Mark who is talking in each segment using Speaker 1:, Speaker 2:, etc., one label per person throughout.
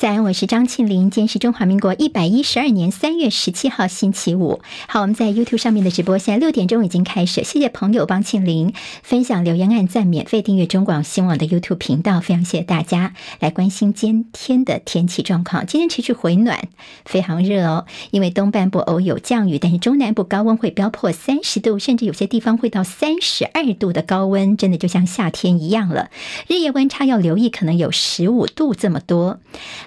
Speaker 1: 早安，我是张庆玲。今天是中华民国一百一十二年三月十七号，星期五。好，我们在 YouTube 上面的直播，现在六点钟已经开始。谢谢朋友帮庆玲分享、留言、按赞、免费订阅中广新闻网的 YouTube 频道，非常谢谢大家来关心今天的天气状况。今天持续回暖，非常热哦。因为东半部偶有降雨，但是中南部高温会飙破三十度，甚至有些地方会到三十二度的高温，真的就像夏天一样了。日夜温差要留意，可能有十五度这么多。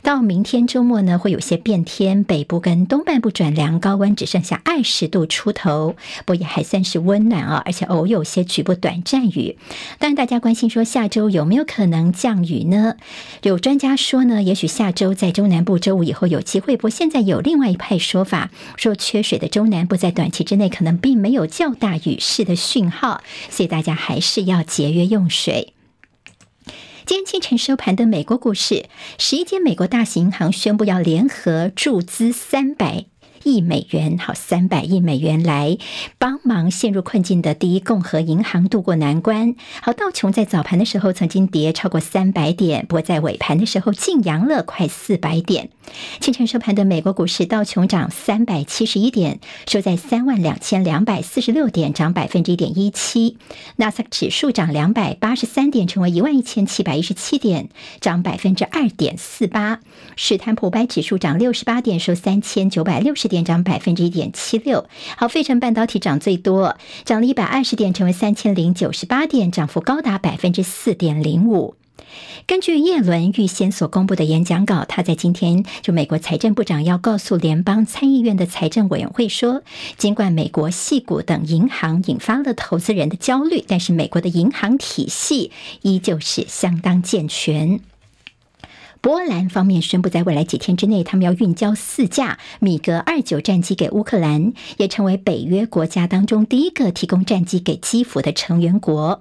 Speaker 1: 到明天周末呢，会有些变天，北部跟东半部转凉，高温只剩下二十度出头，不过也还算是温暖啊，而且偶有些局部短暂雨。当然，大家关心说下周有没有可能降雨呢？有专家说呢，也许下周在中南部周五以后有机会。不过现在有另外一派说法，说缺水的中南部在短期之内可能并没有较大雨势的讯号，所以大家还是要节约用水。今天清晨收盘的美国股市，十一间美国大型银行宣布要联合注资三百亿美元，好，三百亿美元来帮忙陷入困境的第一共和银行渡过难关。好，道琼在早盘的时候曾经跌超过三百点，不过在尾盘的时候净扬了快四百点。清晨收盘的美国股市，道琼涨三百七十一点，收在三万两千两百四十六点，涨百分之一点一七。纳斯达克指数涨两百八十三点，成为一万一千七百一十七点，涨百分之二点四八。史坦普白指数涨六十八点，收三千九百六十点，涨百分之一点七六。好，费城半导体涨最多，涨了一百二十点，成为三千零九十八点，涨幅高达百分之四点零五。根据叶伦预先所公布的演讲稿，他在今天就美国财政部长要告诉联邦参议院的财政委员会说，尽管美国矽谷等银行引发了投资人的焦虑，但是美国的银行体系依旧是相当健全。波兰方面宣布，在未来几天之内，他们要运交四架米格二九战机给乌克兰，也成为北约国家当中第一个提供战机给基辅的成员国。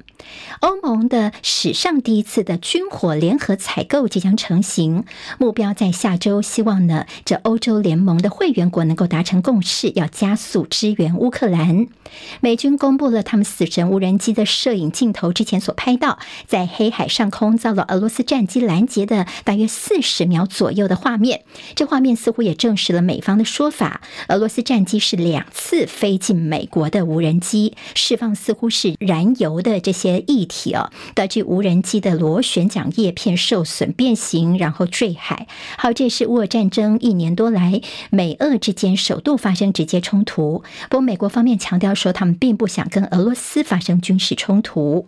Speaker 1: 欧盟的史上第一次的军火联合采购即将成型，目标在下周，希望呢，这欧洲联盟的会员国能够达成共识，要加速支援乌克兰。美军公布了他们死神无人机的摄影镜头，之前所拍到在黑海上空遭到俄罗斯战机拦截的大约。四十秒左右的画面，这画面似乎也证实了美方的说法。俄罗斯战机是两次飞进美国的无人机，释放似乎是燃油的这些液体哦，导致无人机的螺旋桨叶片受损变形，然后坠海。好，这是乌俄战争一年多来美俄之间首度发生直接冲突。不过，美国方面强调说，他们并不想跟俄罗斯发生军事冲突。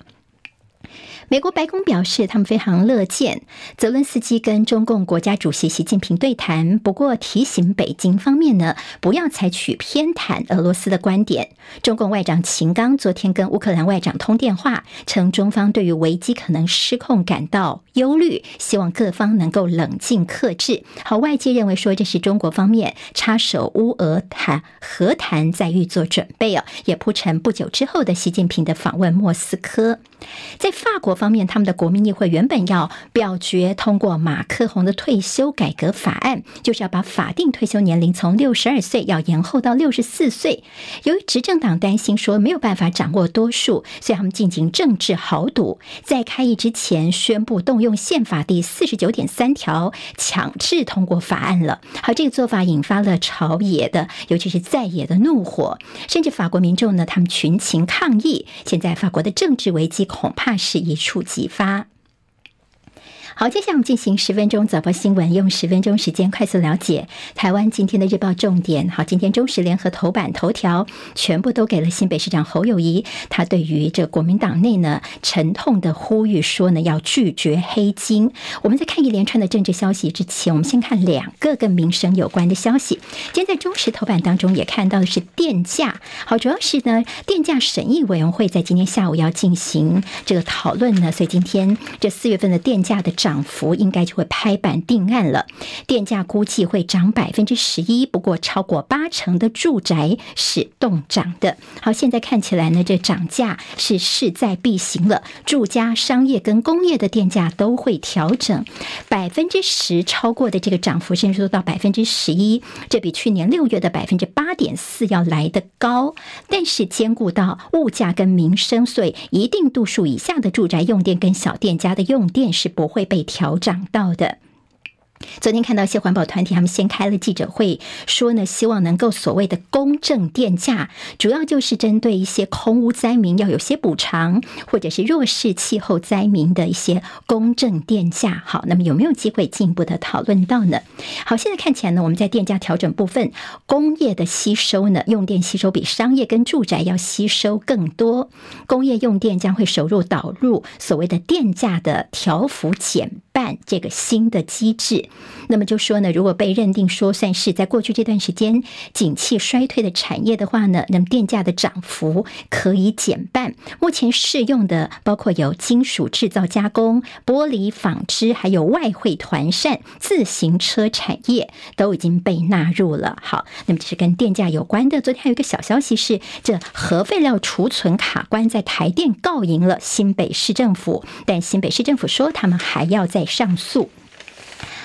Speaker 1: 美国白宫表示，他们非常乐见泽伦斯基跟中共国家主席习近平对谈，不过提醒北京方面呢，不要采取偏袒俄罗斯的观点。中共外长秦刚昨天跟乌克兰外长通电话，称中方对于危机可能失控感到忧虑，希望各方能够冷静克制。好，外界认为说这是中国方面插手乌俄谈和谈在预做准备哦，也铺陈不久之后的习近平的访问莫斯科。在法国方面，他们的国民议会原本要表决通过马克宏的退休改革法案，就是要把法定退休年龄从六十二岁要延后到六十四岁。由于执政党担心说没有办法掌握多数，所以他们进行政治豪赌，在开议之前宣布动用宪法第四十九点三条强制通过法案了。好，这个做法引发了朝野的，尤其是在野的怒火，甚至法国民众呢，他们群情抗议。现在法国的政治危机。恐怕是一触即发。好，接下来我们进行十分钟早报新闻，用十分钟时间快速了解台湾今天的日报重点。好，今天中时联合头版头条全部都给了新北市长侯友谊，他对于这国民党内呢沉痛的呼吁说呢要拒绝黑金。我们在看一连串的政治消息之前，我们先看两个跟民生有关的消息。今天在中时头版当中也看到的是电价，好，主要是呢电价审议委员会在今天下午要进行这个讨论呢，所以今天这四月份的电价的。涨幅应该就会拍板定案了，电价估计会涨百分之十一，不过超过八成的住宅是冻涨的。好，现在看起来呢，这涨价是势在必行了，住家、商业跟工业的电价都会调整，百分之十超过的这个涨幅，甚至都到百分之十一，这比去年六月的百分之八点四要来得高。但是兼顾到物价跟民生，所以一定度数以下的住宅用电跟小店家的用电是不会被。被调涨到的。昨天看到一些环保团体，他们先开了记者会，说呢，希望能够所谓的公正电价，主要就是针对一些空屋灾民要有些补偿，或者是弱势气候灾民的一些公正电价。好，那么有没有机会进一步的讨论到呢？好，现在看起来呢，我们在电价调整部分，工业的吸收呢，用电吸收比商业跟住宅要吸收更多，工业用电将会首入导入所谓的电价的调幅减半这个新的机制。那么就说呢，如果被认定说算是在过去这段时间景气衰退的产业的话呢，那么电价的涨幅可以减半。目前适用的包括有金属制造加工、玻璃纺织，还有外汇团扇、自行车产业都已经被纳入了。好，那么这是跟电价有关的。昨天还有一个小消息是，这核废料储存卡关在台电告赢了新北市政府，但新北市政府说他们还要再上诉。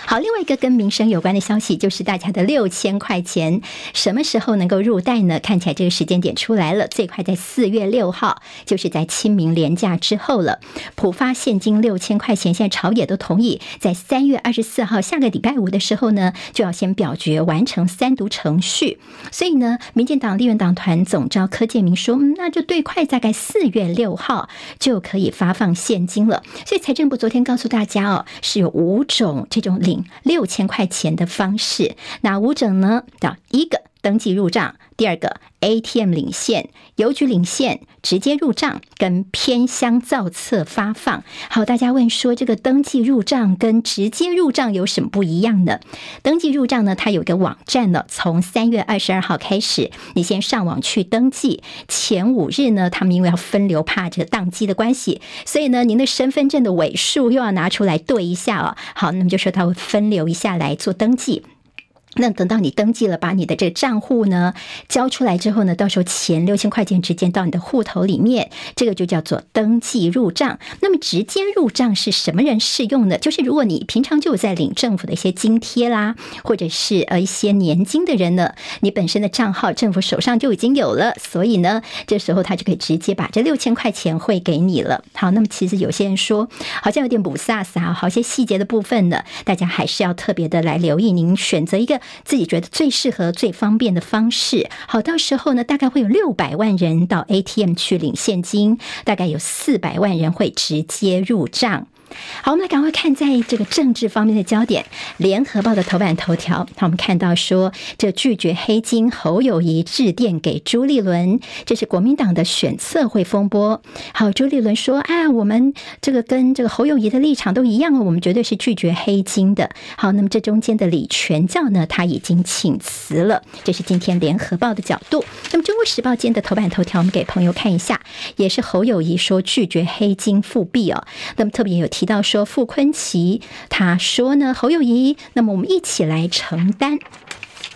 Speaker 1: 好，另外一个跟民生有关的消息，就是大家的六千块钱什么时候能够入袋呢？看起来这个时间点出来了，最快在四月六号，就是在清明连假之后了。普发现金六千块钱，现在朝野都同意，在三月二十四号下个礼拜五的时候呢，就要先表决完成三读程序。所以呢，民进党立院党团总召柯建铭说，那就最快大概四月六号就可以发放现金了。所以财政部昨天告诉大家哦，是有五种这种领。六千块钱的方式，哪五种呢？找一个登记入账，第二个 ATM 领现、邮局领现、直接入账跟偏乡造册发放。好，大家问说这个登记入账跟直接入账有什么不一样呢？登记入账呢，它有个网站呢，从三月二十二号开始，你先上网去登记，前五日呢，他们因为要分流，怕这个宕机的关系，所以呢，您的身份证的尾数又要拿出来对一下哦。好，那么就说他会分流一下来做登记。那等到你登记了，把你的这个账户呢交出来之后呢，到时候钱六千块钱直接到你的户头里面，这个就叫做登记入账。那么直接入账是什么人适用呢？就是如果你平常就有在领政府的一些津贴啦，或者是呃一些年金的人呢，你本身的账号政府手上就已经有了，所以呢，这时候他就可以直接把这六千块钱汇给你了。好，那么其实有些人说好像有点雾煞煞，好些细节的部分呢，大家还是要特别的来留意。您选择一个。自己觉得最适合、最方便的方式，好，到时候呢，大概会有六百万人到 ATM 去领现金，大概有四百万人会直接入账。好，我们来赶快看在这个政治方面的焦点，《联合报》的头版头条。好，我们看到说，这拒绝黑金，侯友谊致电给朱立伦，这是国民党的选测会风波。好，朱立伦说：“啊，我们这个跟这个侯友谊的立场都一样哦，我们绝对是拒绝黑金的。”好，那么这中间的李全教呢，他已经请辞了。这是今天《联合报》的角度。那么《中国时报》今天的头版头条，我们给朋友看一下，也是侯友谊说拒绝黑金复辟哦。那么特别有提到说，傅昆奇他说呢，侯友谊，那么我们一起来承担。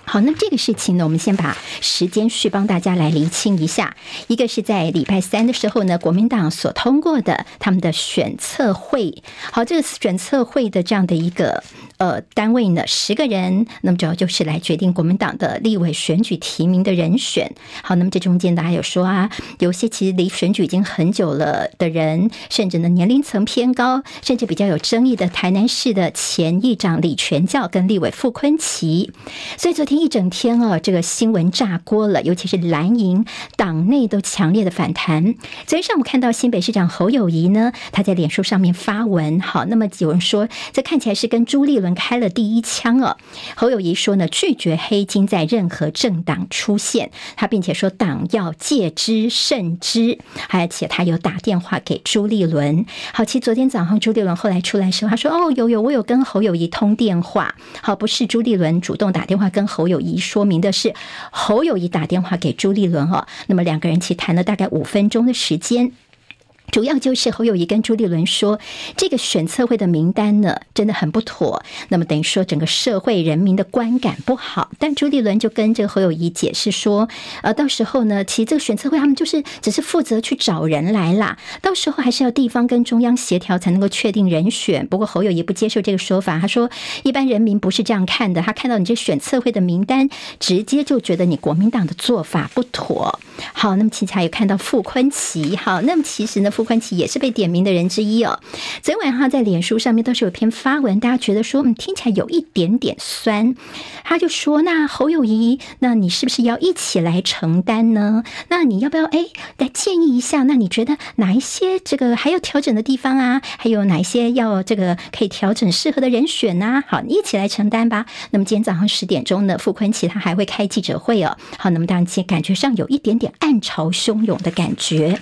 Speaker 1: 好，那这个事情呢，我们先把时间序帮大家来厘清一下。一个是在礼拜三的时候呢，国民党所通过的他们的选测会。好，这个选测会的这样的一个呃单位呢，十个人，那么主要就是来决定国民党的立委选举提名的人选。好，那么这中间大家有说啊，有些其实离选举已经很久了的人，甚至呢年龄层偏高，甚至比较有争议的台南市的前议长李全教跟立委傅昆萁，所以昨天。一整天啊，这个新闻炸锅了，尤其是蓝营党内都强烈的反弹。昨天上午看到新北市长侯友谊呢，他在脸书上面发文，好，那么有人说这看起来是跟朱立伦开了第一枪哦。侯友宜说呢，拒绝黑金在任何政党出现，他并且说党要戒之慎之，而且他有打电话给朱立伦。好，其实昨天早上朱立伦后来出来说，他说哦，有有，我有跟侯友宜通电话，好，不是朱立伦主动打电话跟侯。友宜说明的是，侯友宜打电话给朱立伦哦，那么两个人其实谈了大概五分钟的时间。主要就是侯友宜跟朱立伦说，这个选测会的名单呢，真的很不妥。那么等于说整个社会人民的观感不好。但朱立伦就跟这个侯友宜解释说，呃，到时候呢，其实这个选测会他们就是只是负责去找人来啦，到时候还是要地方跟中央协调才能够确定人选。不过侯友宜不接受这个说法，他说一般人民不是这样看的，他看到你这选测会的名单，直接就觉得你国民党的做法不妥。好，那么其实还有看到傅崐萁，好，那么其实呢，傅。傅昆萁也是被点名的人之一哦。昨天晚上在脸书上面都是有篇发文，大家觉得说，嗯，听起来有一点点酸。他就说：“那侯友谊，那你是不是要一起来承担呢？那你要不要哎来建议一下？那你觉得哪一些这个还要调整的地方啊？还有哪一些要这个可以调整适合的人选呢、好，你一起来承担吧。那么今天早上十点钟呢，傅昆萁他还会开记者会哦。好，那么当然感觉上有一点点暗潮汹涌的感觉。”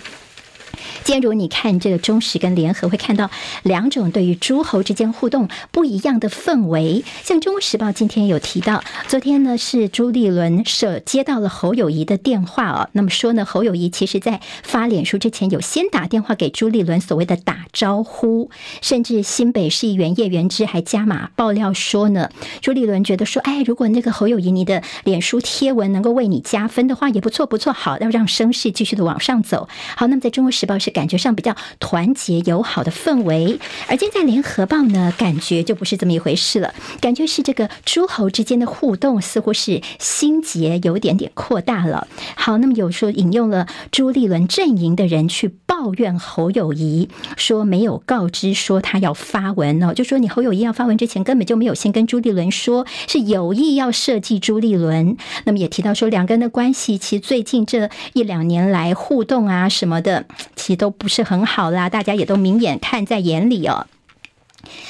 Speaker 1: 今天如你看这个中时跟联合，会看到两种对于诸侯之间互动不一样的氛围。像《中国时报》今天有提到，昨天呢是朱立伦社接到了侯友谊的电话哦，那么说呢，侯友谊其实在发脸书之前有先打电话给朱立伦，所谓的打招呼，甚至新北市议员叶元之还加码爆料说呢，朱立伦觉得说，哎，如果那个侯友谊你的脸书贴文能够为你加分的话，也不错不错，好，要让声势继续的往上走。好，那么在中国时报是感觉上比较团结友好的氛围，而今在联合报呢，感觉就不是这么一回事了。感觉是这个诸侯之间的互动似乎是心结有点点扩大了。好，那么有说引用了朱立伦阵营的人去抱怨侯友谊，说没有告知说他要发文哦，就说你侯友谊要发文之前根本就没有先跟朱立伦说，是有意要设计朱立伦。那么也提到说两个人的关系，其实最近这一两年来互动啊什么的。其实都不是很好啦，大家也都明眼看在眼里哦。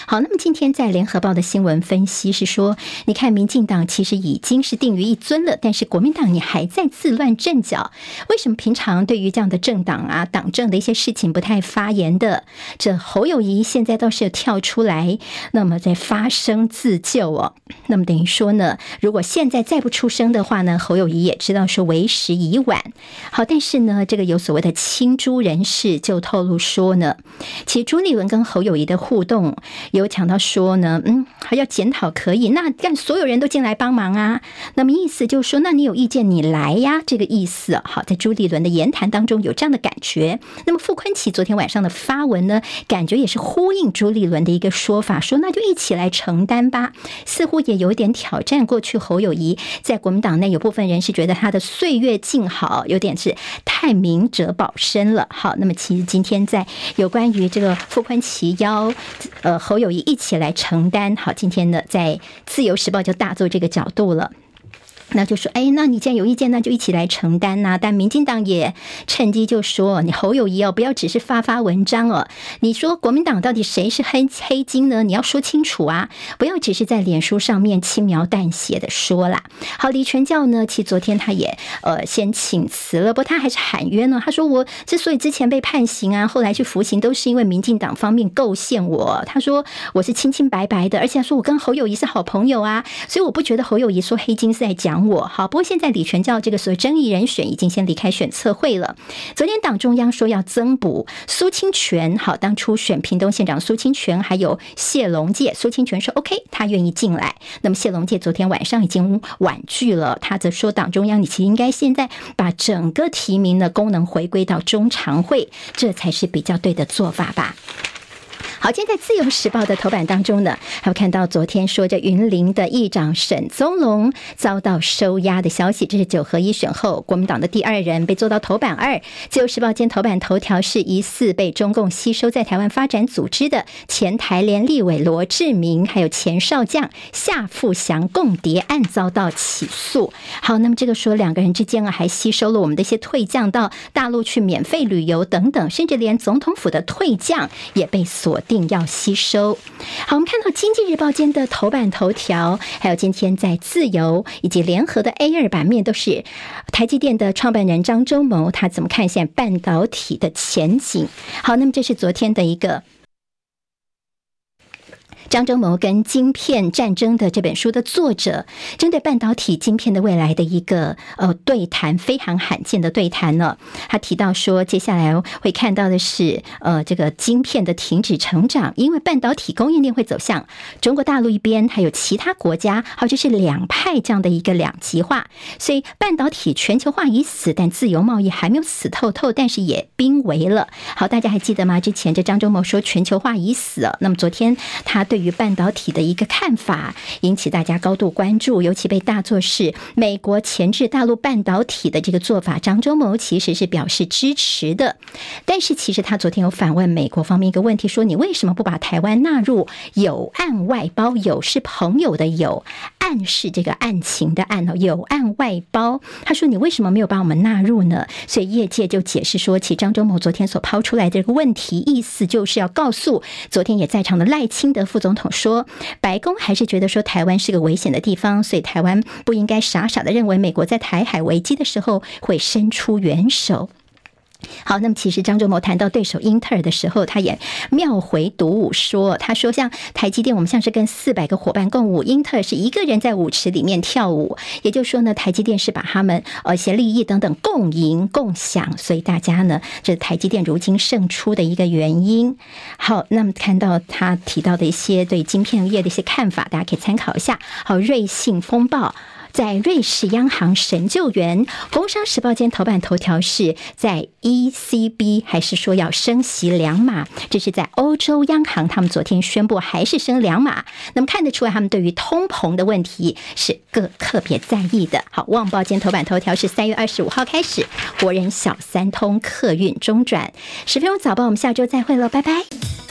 Speaker 1: 好，那么今天在联合报的新闻分析是说，你看民进党其实已经是定于一尊了，但是国民党你还在自乱阵脚。为什么平常对于这样的政党啊、党政的一些事情不太发言的？这侯友谊现在倒是有跳出来，那么在发声自救哦。那么等于说呢，如果现在再不出声的话呢，侯友谊也知道说为时已晚。好，但是呢，这个有所谓的亲朱人士就透露说呢，其实朱立伦跟侯友谊的互动。有讲到说呢，嗯，还要检讨可以，那让所有人都进来帮忙啊。那么意思就是说，那你有意见你来呀，这个意思。好，在朱立伦的言谈当中有这样的感觉。那么傅昆萁昨天晚上的发文呢，感觉也是呼应朱立伦的一个说法，说那就一起来承担吧。似乎也有点挑战过去侯友谊，在国民党内有部分人是觉得他的岁月静好，有点是太明哲保身了。好，那么其实今天在有关于这个傅昆萁邀。侯友谊一起来承担。好，今天呢，在自由时报就大做这个角度了。那就说，哎，那你既然有意见，那就一起来承担呐。但民进党也趁机就说，你侯友谊哦，不要只是发发文章哦。你说国民党到底谁是黑黑金呢？你要说清楚啊，不要只是在脸书上面轻描淡写的说啦。好，李全教呢，其实昨天他也呃先请辞了，不他还是喊冤呢。他说我之所以之前被判刑啊，后来去服刑，都是因为民进党方面构陷我。他说我是清清白白的，而且他说我跟侯友谊是好朋友啊，所以我不觉得侯友宜说黑金是在讲。我好，不过现在李全教这个所谓争议人选已经先离开选测会了。昨天党中央说要增补苏清泉，好，当初选屏东县长苏清泉，还有谢龙介，苏清泉说 OK，他愿意进来。那么谢龙介昨天晚上已经婉拒了，他则说党中央你其实应该现在把整个提名的功能回归到中常会，这才是比较对的做法吧。好，今天在《自由时报》的头版当中呢，还有看到昨天说这云林的议长沈宗龙遭到收押的消息，这是九合一选后国民党的第二人被做到头版二。《自由时报》今天头版头条是疑似被中共吸收在台湾发展组织的前台联立委罗志明，还有前少将夏富祥共谍案遭到起诉。好，那么这个说两个人之间啊，还吸收了我们的一些退将到大陆去免费旅游等等，甚至连总统府的退将也被锁定。定要吸收。好，我们看到《经济日报》间的头版头条，还有今天在自由以及联合的 A 二版面，都是台积电的创办人张忠谋，他怎么看现在半导体的前景？好，那么这是昨天的一个。张忠谋跟晶片战争的这本书的作者，针对半导体晶片的未来的一个呃对谈，非常罕见的对谈呢。他提到说，接下来会看到的是呃这个晶片的停止成长，因为半导体供应链会走向中国大陆一边，还有其他国家，好，就是两派这样的一个两极化。所以半导体全球化已死，但自由贸易还没有死透透，但是也濒危了。好，大家还记得吗？之前这张忠谋说全球化已死。那么昨天他对。于半导体的一个看法，引起大家高度关注，尤其被大作是美国前置大陆半导体的这个做法，张忠谋其实是表示支持的。但是其实他昨天有反问美国方面一个问题，说你为什么不把台湾纳入有案外包？有是朋友的友，岸是这个案情的案哦，有案外包。他说你为什么没有把我们纳入呢？所以业界就解释说，其张忠谋昨天所抛出来的这个问题，意思就是要告诉昨天也在场的赖清德副总总统说，白宫还是觉得说台湾是个危险的地方，所以台湾不应该傻傻的认为美国在台海危机的时候会伸出援手。好，那么其实张忠谋谈到对手英特尔的时候，他也妙回独舞说：“他说像台积电，我们像是跟四百个伙伴共舞，英特尔是一个人在舞池里面跳舞。也就是说呢，台积电是把他们呃一些利益等等共赢共享，所以大家呢，这台积电如今胜出的一个原因。好，那么看到他提到的一些对晶片业的一些看法，大家可以参考一下。好，瑞信风暴。”在瑞士央行神救援，《工商时报》间头版头条是在 ECB 还是说要升息两码？这是在欧洲央行，他们昨天宣布还是升两码。那么看得出来，他们对于通膨的问题是各特别在意的。好，《旺报》间头版头条是三月二十五号开始，国人小三通客运中转。十分钟早报，我们下周再会了，拜拜。